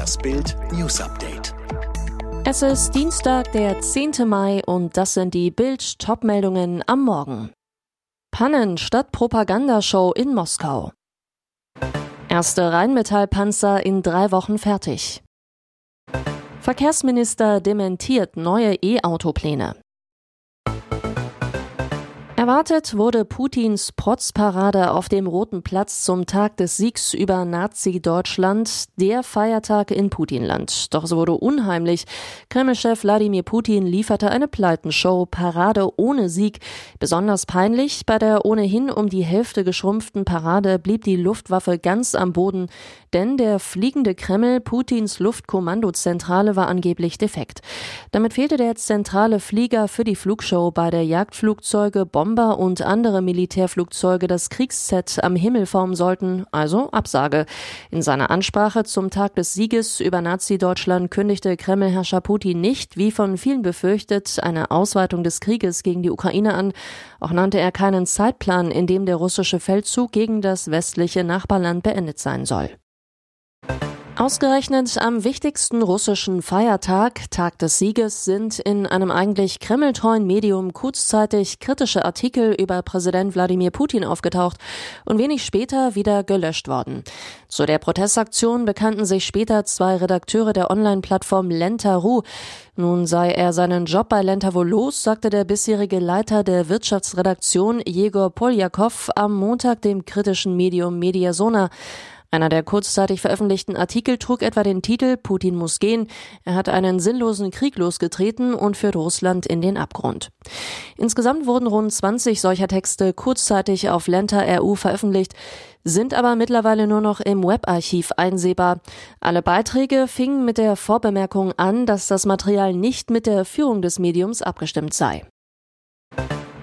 Das Bild News Update. Es ist Dienstag, der 10. Mai und das sind die Bild Topmeldungen am Morgen. Pannen statt Propagandashow in Moskau. Erste Rheinmetallpanzer in drei Wochen fertig. Verkehrsminister dementiert neue E-Auto-Pläne. Erwartet wurde Putins Protzparade auf dem Roten Platz zum Tag des Siegs über Nazi-Deutschland, der Feiertag in Putinland. Doch es wurde unheimlich. Kremlchef Wladimir Putin lieferte eine Pleitenshow, Parade ohne Sieg. Besonders peinlich, bei der ohnehin um die Hälfte geschrumpften Parade blieb die Luftwaffe ganz am Boden, denn der fliegende Kreml, Putins Luftkommandozentrale, war angeblich defekt. Damit fehlte der zentrale Flieger für die Flugshow bei der Jagdflugzeuge, Bomben Bomber und andere Militärflugzeuge das Kriegsset am Himmel formen sollten, also Absage. In seiner Ansprache zum Tag des Sieges über Nazi-Deutschland kündigte Kremlherrscher Putin nicht, wie von vielen befürchtet, eine Ausweitung des Krieges gegen die Ukraine an. Auch nannte er keinen Zeitplan, in dem der russische Feldzug gegen das westliche Nachbarland beendet sein soll. Ausgerechnet am wichtigsten russischen Feiertag, Tag des Sieges, sind in einem eigentlich kremltreuen Medium kurzzeitig kritische Artikel über Präsident Wladimir Putin aufgetaucht und wenig später wieder gelöscht worden. Zu der Protestaktion bekannten sich später zwei Redakteure der Online-Plattform Lenta.ru. Nun sei er seinen Job bei Lenta.ru los, sagte der bisherige Leiter der Wirtschaftsredaktion Jegor Poljakov am Montag dem kritischen Medium Mediasona. Einer der kurzzeitig veröffentlichten Artikel trug etwa den Titel Putin muss gehen. Er hat einen sinnlosen Krieg losgetreten und führt Russland in den Abgrund. Insgesamt wurden rund 20 solcher Texte kurzzeitig auf Lenta RU veröffentlicht, sind aber mittlerweile nur noch im Webarchiv einsehbar. Alle Beiträge fingen mit der Vorbemerkung an, dass das Material nicht mit der Führung des Mediums abgestimmt sei.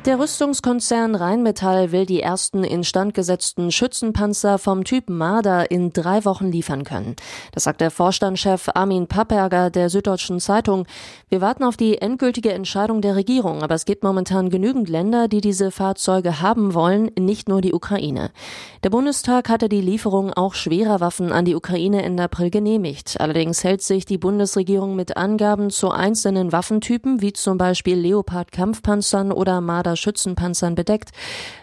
Der Rüstungskonzern Rheinmetall will die ersten instand gesetzten Schützenpanzer vom Typ Marder in drei Wochen liefern können. Das sagt der Vorstandschef Armin Papperger der Süddeutschen Zeitung. Wir warten auf die endgültige Entscheidung der Regierung, aber es gibt momentan genügend Länder, die diese Fahrzeuge haben wollen, nicht nur die Ukraine. Der Bundestag hatte die Lieferung auch schwerer Waffen an die Ukraine Ende April genehmigt. Allerdings hält sich die Bundesregierung mit Angaben zu einzelnen Waffentypen, wie zum Beispiel Leopard-Kampfpanzern oder Marder Schützenpanzern bedeckt.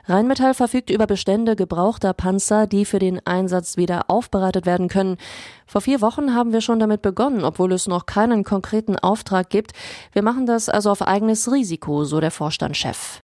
Rheinmetall verfügt über Bestände gebrauchter Panzer, die für den Einsatz wieder aufbereitet werden können. Vor vier Wochen haben wir schon damit begonnen, obwohl es noch keinen konkreten Auftrag gibt. Wir machen das also auf eigenes Risiko, so der Vorstandschef.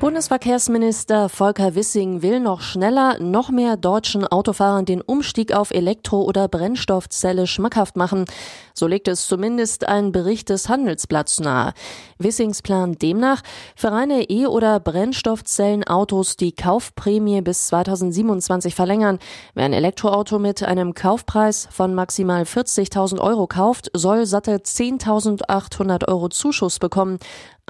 Bundesverkehrsminister Volker Wissing will noch schneller, noch mehr deutschen Autofahrern den Umstieg auf Elektro- oder Brennstoffzelle schmackhaft machen. So legt es zumindest ein Bericht des Handelsblatts nahe. Wissings Plan demnach, für reine E- oder Brennstoffzellenautos die Kaufprämie bis 2027 verlängern. Wer ein Elektroauto mit einem Kaufpreis von maximal 40.000 Euro kauft, soll satte 10.800 Euro Zuschuss bekommen.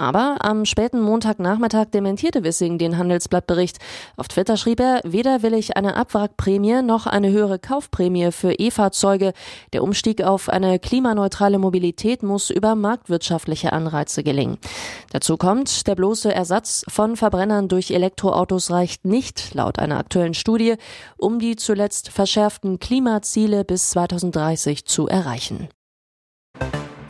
Aber am späten Montagnachmittag dementierte Wissing den Handelsblattbericht. Auf Twitter schrieb er, weder will ich eine Abwrackprämie noch eine höhere Kaufprämie für E-Fahrzeuge. Der Umstieg auf eine klimaneutrale Mobilität muss über marktwirtschaftliche Anreize gelingen. Dazu kommt, der bloße Ersatz von Verbrennern durch Elektroautos reicht nicht, laut einer aktuellen Studie, um die zuletzt verschärften Klimaziele bis 2030 zu erreichen.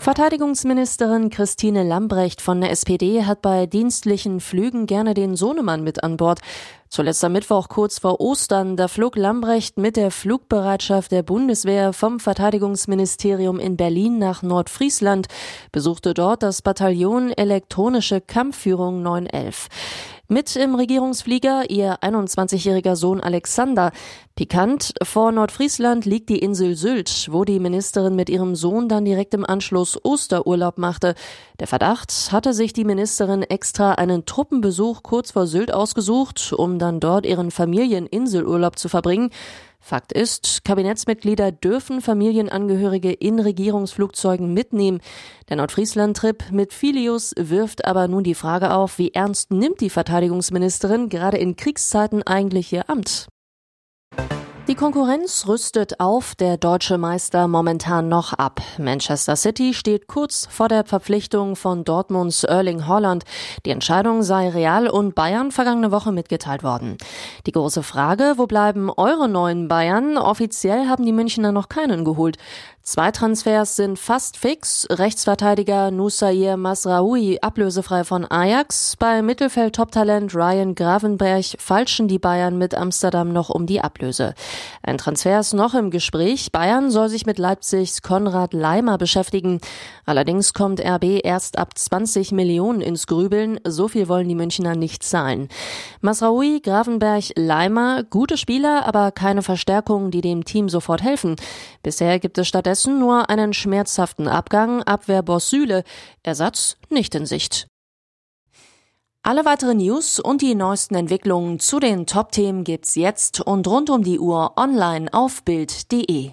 Verteidigungsministerin Christine Lambrecht von der SPD hat bei dienstlichen Flügen gerne den Sohnemann mit an Bord. Zuletzt am Mittwoch kurz vor Ostern, da flog Lambrecht mit der Flugbereitschaft der Bundeswehr vom Verteidigungsministerium in Berlin nach Nordfriesland, besuchte dort das Bataillon Elektronische Kampfführung 911. Mit im Regierungsflieger ihr 21-jähriger Sohn Alexander. Pikant, vor Nordfriesland liegt die Insel Sylt, wo die Ministerin mit ihrem Sohn dann direkt im Anschluss Osterurlaub machte. Der Verdacht hatte sich die Ministerin extra einen Truppenbesuch kurz vor Sylt ausgesucht, um dann dort ihren Familieninselurlaub zu verbringen. Fakt ist, Kabinettsmitglieder dürfen Familienangehörige in Regierungsflugzeugen mitnehmen. Der Nordfriesland-Trip mit Filius wirft aber nun die Frage auf, wie ernst nimmt die Verteidigungsministerin gerade in Kriegszeiten eigentlich ihr Amt? Die Konkurrenz rüstet auf, der deutsche Meister momentan noch ab. Manchester City steht kurz vor der Verpflichtung von Dortmunds Erling Holland. Die Entscheidung sei Real und Bayern vergangene Woche mitgeteilt worden. Die große Frage, wo bleiben eure neuen Bayern? Offiziell haben die Münchner noch keinen geholt. Zwei Transfers sind fast fix. Rechtsverteidiger Nusair Masraoui ablösefrei von Ajax. Bei Mittelfeld-Toptalent Ryan Gravenberg falschen die Bayern mit Amsterdam noch um die Ablöse. Ein Transfer ist noch im Gespräch. Bayern soll sich mit Leipzigs Konrad Leimer beschäftigen. Allerdings kommt RB erst ab 20 Millionen ins Grübeln. So viel wollen die Münchner nicht zahlen. Masraoui, Gravenberg, Leimer, gute Spieler, aber keine Verstärkung, die dem Team sofort helfen. Bisher gibt es stattdessen nur einen schmerzhaften Abgang, Abwehrboss Süle. Ersatz nicht in Sicht. Alle weiteren News und die neuesten Entwicklungen zu den Top-Themen gibt's jetzt und rund um die Uhr online auf Bild.de.